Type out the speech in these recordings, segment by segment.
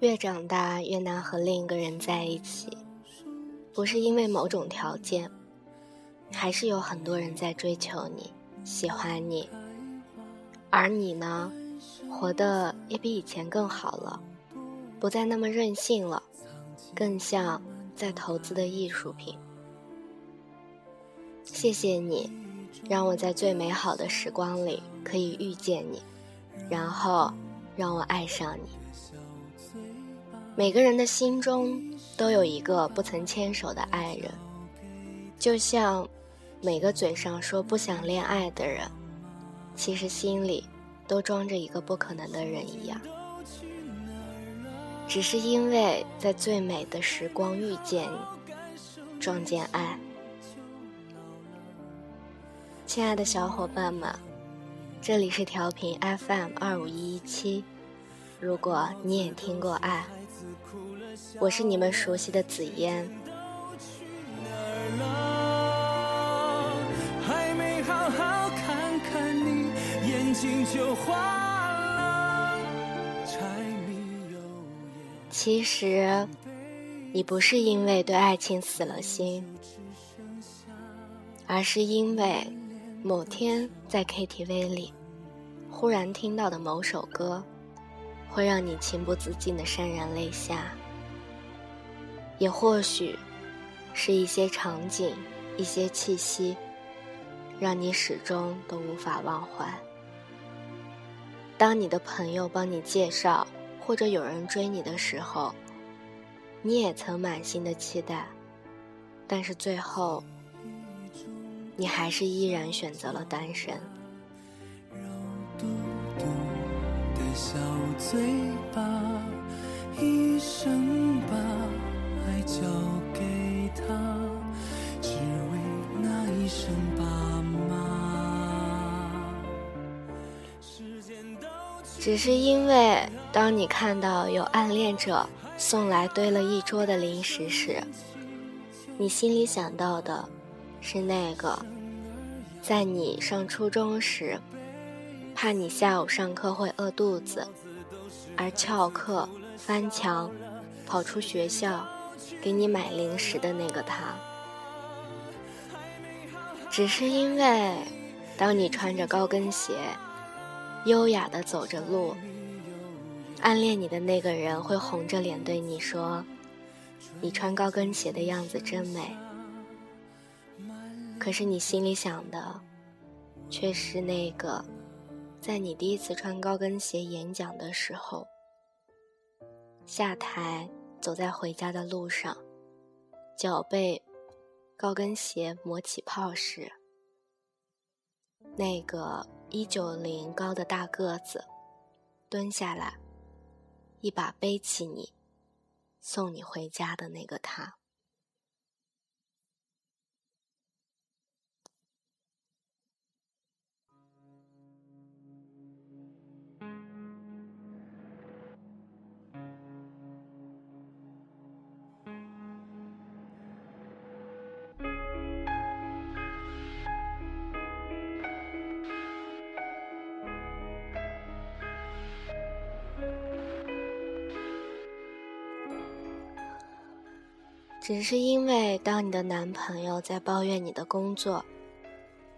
越长大越难和另一个人在一起，不是因为某种条件，还是有很多人在追求你、喜欢你，而你呢，活得也比以前更好了，不再那么任性了，更像在投资的艺术品。谢谢你，让我在最美好的时光里可以遇见你，然后让我爱上你。每个人的心中都有一个不曾牵手的爱人，就像每个嘴上说不想恋爱的人，其实心里都装着一个不可能的人一样。只是因为在最美的时光遇见你，撞见爱。亲爱的小伙伴们，这里是调频 FM 二五一一七，如果你也听过爱。我是你们熟悉的紫嫣。其实，你不是因为对爱情死了心，而是因为某天在 KTV 里忽然听到的某首歌。会让你情不自禁的潸然泪下，也或许是一些场景、一些气息，让你始终都无法忘怀。当你的朋友帮你介绍，或者有人追你的时候，你也曾满心的期待，但是最后，你还是依然选择了单身。小嘴巴，一生把爱交只是因为，当你看到有暗恋者送来堆了一桌的零食时，你心里想到的是那个，在你上初中时。怕你下午上课会饿肚子，而翘课、翻墙、跑出学校给你买零食的那个他，只是因为，当你穿着高跟鞋，优雅的走着路，暗恋你的那个人会红着脸对你说：“你穿高跟鞋的样子真美。”可是你心里想的，却是那个。在你第一次穿高跟鞋演讲的时候，下台走在回家的路上，脚被高跟鞋磨起泡时，那个一九零高的大个子蹲下来，一把背起你，送你回家的那个他。只是因为，当你的男朋友在抱怨你的工作，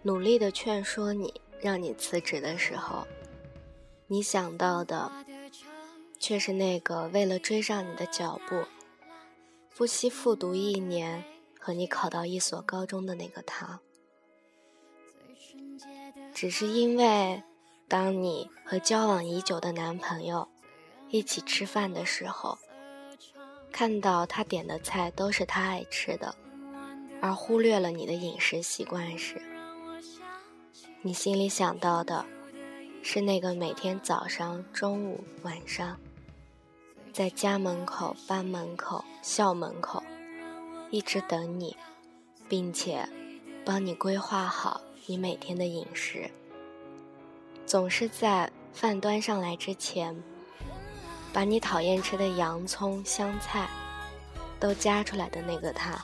努力的劝说你让你辞职的时候，你想到的却是那个为了追上你的脚步，不惜复读一年和你考到一所高中的那个他。只是因为，当你和交往已久的男朋友一起吃饭的时候。看到他点的菜都是他爱吃的，而忽略了你的饮食习惯时，你心里想到的是那个每天早上、中午、晚上，在家门口、班门口、校门口一直等你，并且帮你规划好你每天的饮食。总是在饭端上来之前，把你讨厌吃的洋葱、香菜都夹出来的那个他。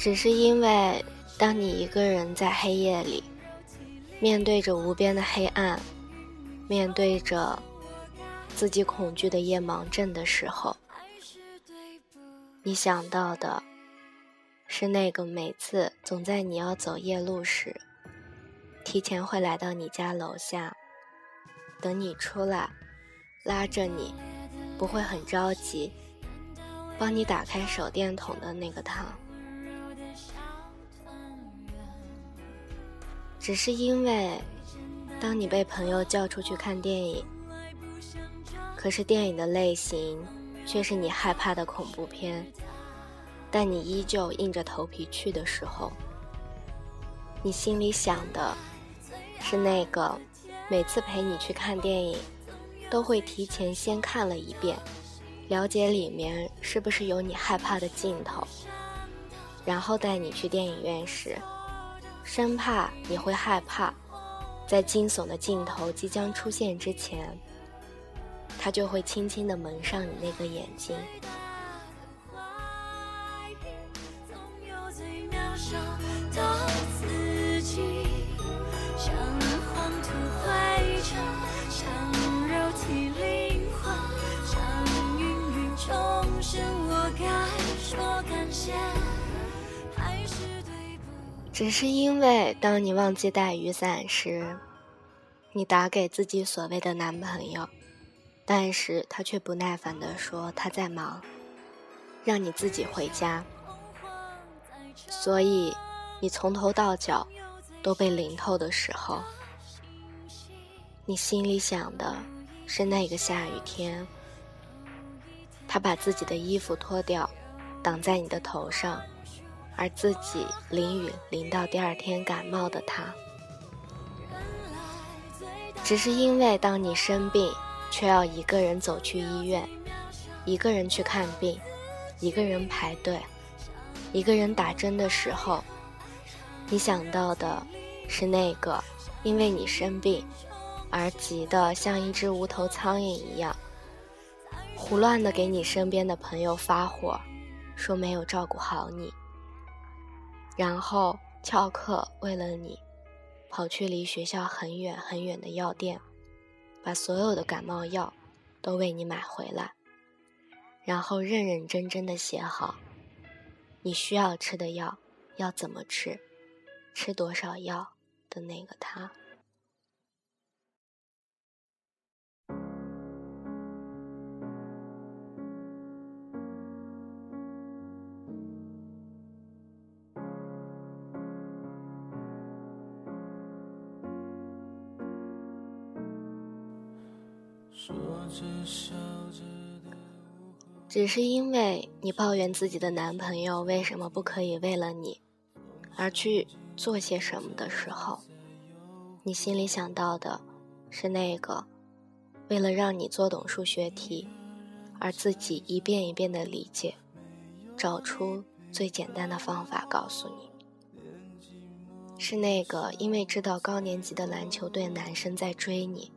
只是因为，当你一个人在黑夜里，面对着无边的黑暗，面对着自己恐惧的夜盲症的时候，你想到的是那个每次总在你要走夜路时，提前会来到你家楼下，等你出来，拉着你，不会很着急，帮你打开手电筒的那个他。只是因为，当你被朋友叫出去看电影，可是电影的类型却是你害怕的恐怖片，但你依旧硬着头皮去的时候，你心里想的是那个每次陪你去看电影，都会提前先看了一遍，了解里面是不是有你害怕的镜头，然后带你去电影院时。生怕你会害怕，在惊悚的镜头即将出现之前，他就会轻轻地蒙上你那个眼睛。只是因为，当你忘记带雨伞时，你打给自己所谓的男朋友，但是他却不耐烦地说他在忙，让你自己回家。所以，你从头到脚都被淋透的时候，你心里想的是那个下雨天，他把自己的衣服脱掉，挡在你的头上。而自己淋雨淋到第二天感冒的他，只是因为当你生病，却要一个人走去医院，一个人去看病，一个人排队，一个人打针的时候，你想到的是那个因为你生病而急得像一只无头苍蝇一样，胡乱的给你身边的朋友发火，说没有照顾好你。然后翘课，为了你，跑去离学校很远很远的药店，把所有的感冒药都为你买回来，然后认认真真的写好你需要吃的药要怎么吃，吃多少药的那个他。只是因为你抱怨自己的男朋友为什么不可以为了你而去做些什么的时候，你心里想到的是那个为了让你做懂数学题而自己一遍一遍的理解，找出最简单的方法告诉你，是那个因为知道高年级的篮球队男生在追你。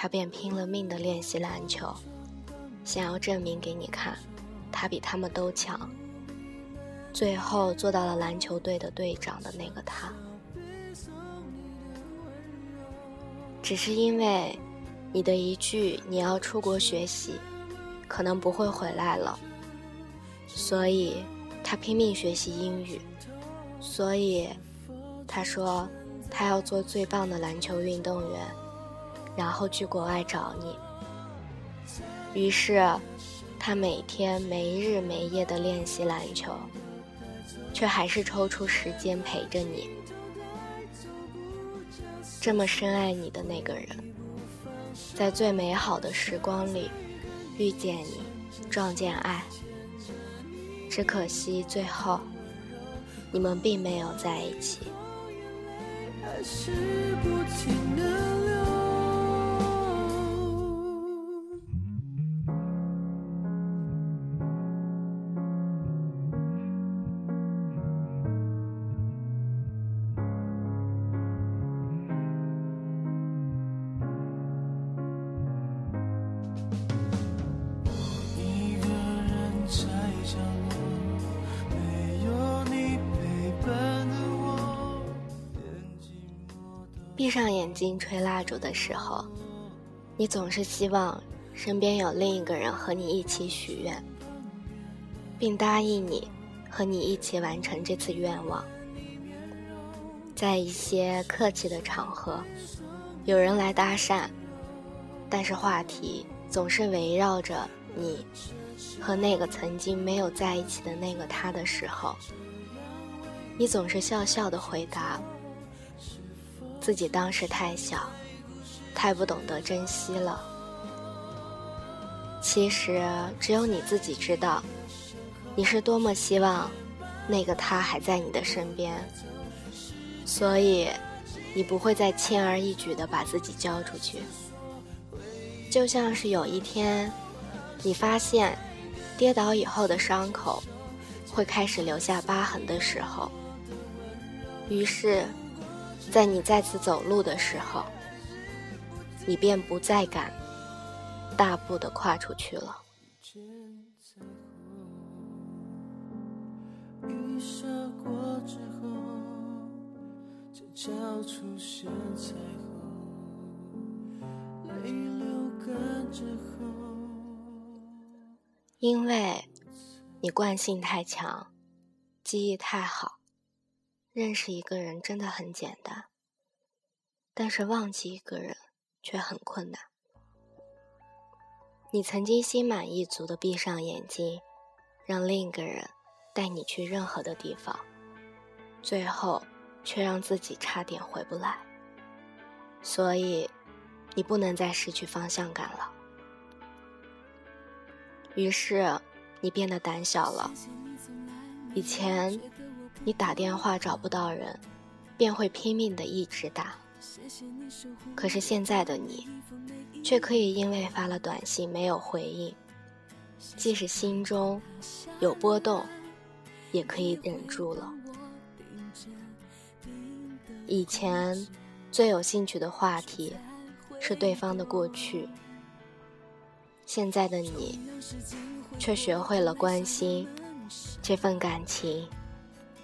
他便拼了命的练习篮球，想要证明给你看，他比他们都强。最后做到了篮球队的队长的那个他，只是因为你的一句“你要出国学习，可能不会回来了”，所以他拼命学习英语，所以他说他要做最棒的篮球运动员。然后去国外找你。于是，他每天没日没夜的练习篮球，却还是抽出时间陪着你。这么深爱你的那个人，在最美好的时光里遇见你，撞见爱。只可惜最后，你们并没有在一起。闭上眼睛吹蜡烛的时候，你总是希望身边有另一个人和你一起许愿，并答应你和你一起完成这次愿望。在一些客气的场合，有人来搭讪，但是话题总是围绕着你和那个曾经没有在一起的那个他的时候，你总是笑笑的回答。自己当时太小，太不懂得珍惜了。其实只有你自己知道，你是多么希望那个他还在你的身边，所以你不会再轻而易举的把自己交出去。就像是有一天，你发现跌倒以后的伤口会开始留下疤痕的时候，于是。在你再次走路的时候，你便不再敢大步的跨出去了。因为你惯性太强，记忆太好。认识一个人真的很简单，但是忘记一个人却很困难。你曾经心满意足的闭上眼睛，让另一个人带你去任何的地方，最后却让自己差点回不来。所以，你不能再失去方向感了。于是，你变得胆小了。以前。你打电话找不到人，便会拼命的一直打。可是现在的你，却可以因为发了短信没有回应，即使心中有波动，也可以忍住了。以前最有兴趣的话题是对方的过去，现在的你却学会了关心这份感情。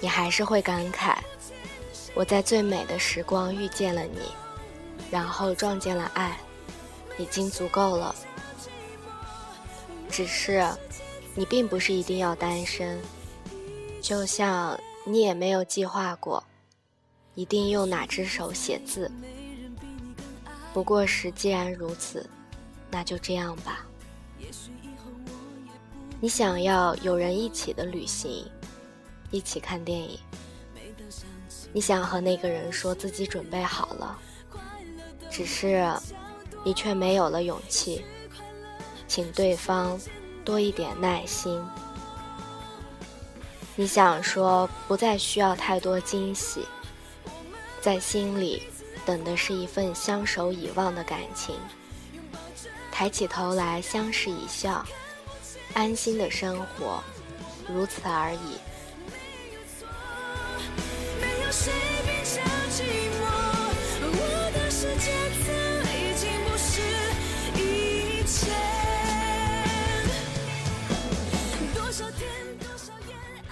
你还是会感慨，我在最美的时光遇见了你，然后撞见了爱，已经足够了。只是，你并不是一定要单身，就像你也没有计划过，一定用哪只手写字。不过是既然如此，那就这样吧。你想要有人一起的旅行。一起看电影，你想和那个人说自己准备好了，只是你却没有了勇气，请对方多一点耐心。你想说不再需要太多惊喜，在心里等的是一份相守以望的感情，抬起头来相视一笑，安心的生活，如此而已。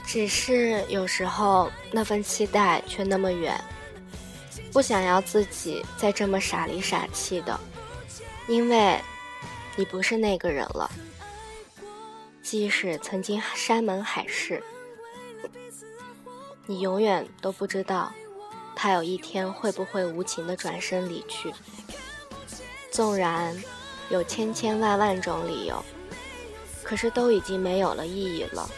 只是有时候那份期待却那么远，不想要自己再这么傻里傻气的，因为，你不是那个人了。即使曾经山盟海誓，你永远都不知道他有一天会不会无情的转身离去。纵然有千千万万种理由，可是都已经没有了意义了。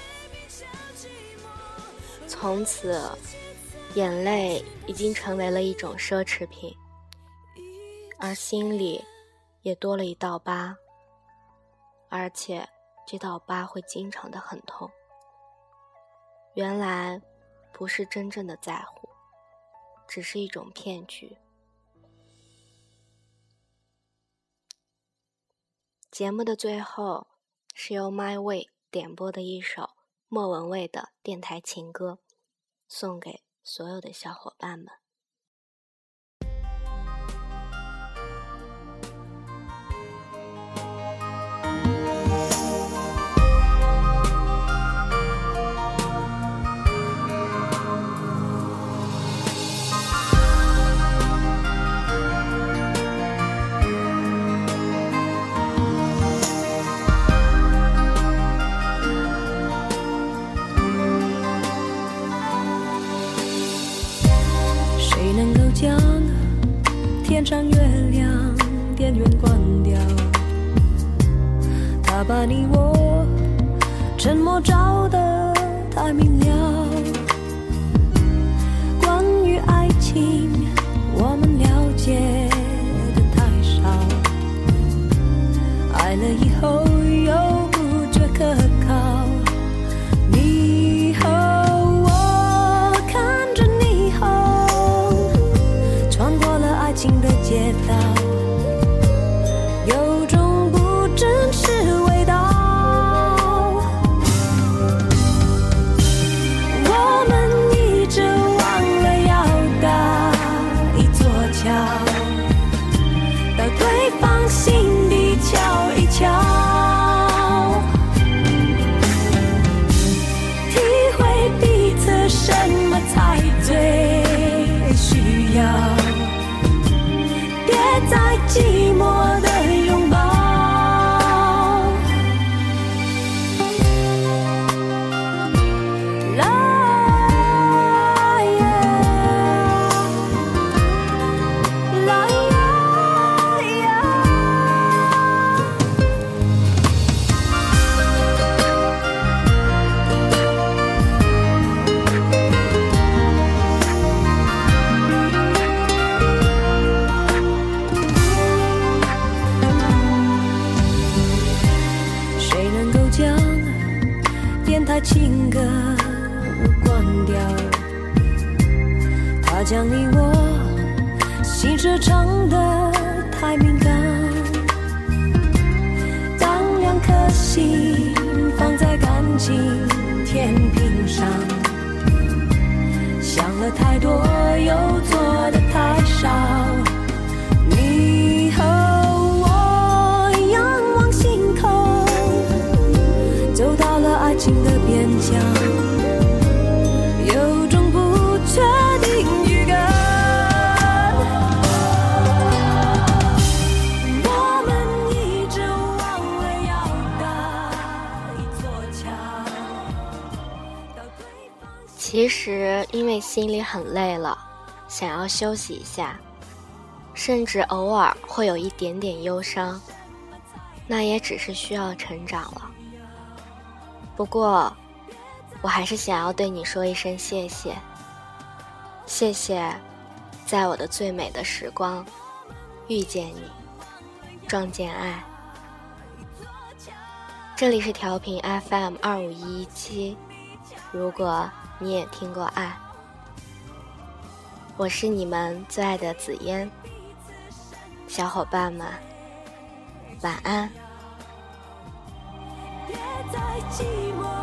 从此，眼泪已经成为了一种奢侈品，而心里也多了一道疤，而且这道疤会经常的很痛。原来不是真正的在乎，只是一种骗局。节目的最后，是由 My Way 点播的一首莫文蔚的电台情歌，送给所有的小伙伴们。的。他将你我心事唱得太敏感。当两颗心放在感情天平上，想了太多又做的太少。其实，因为心里很累了，想要休息一下，甚至偶尔会有一点点忧伤，那也只是需要成长了。不过，我还是想要对你说一声谢谢。谢谢，在我的最美的时光遇见你，撞见爱。这里是调频 FM 二五一一七。如果你也听过爱，我是你们最爱的紫嫣。小伙伴们，晚安。别再寂寞。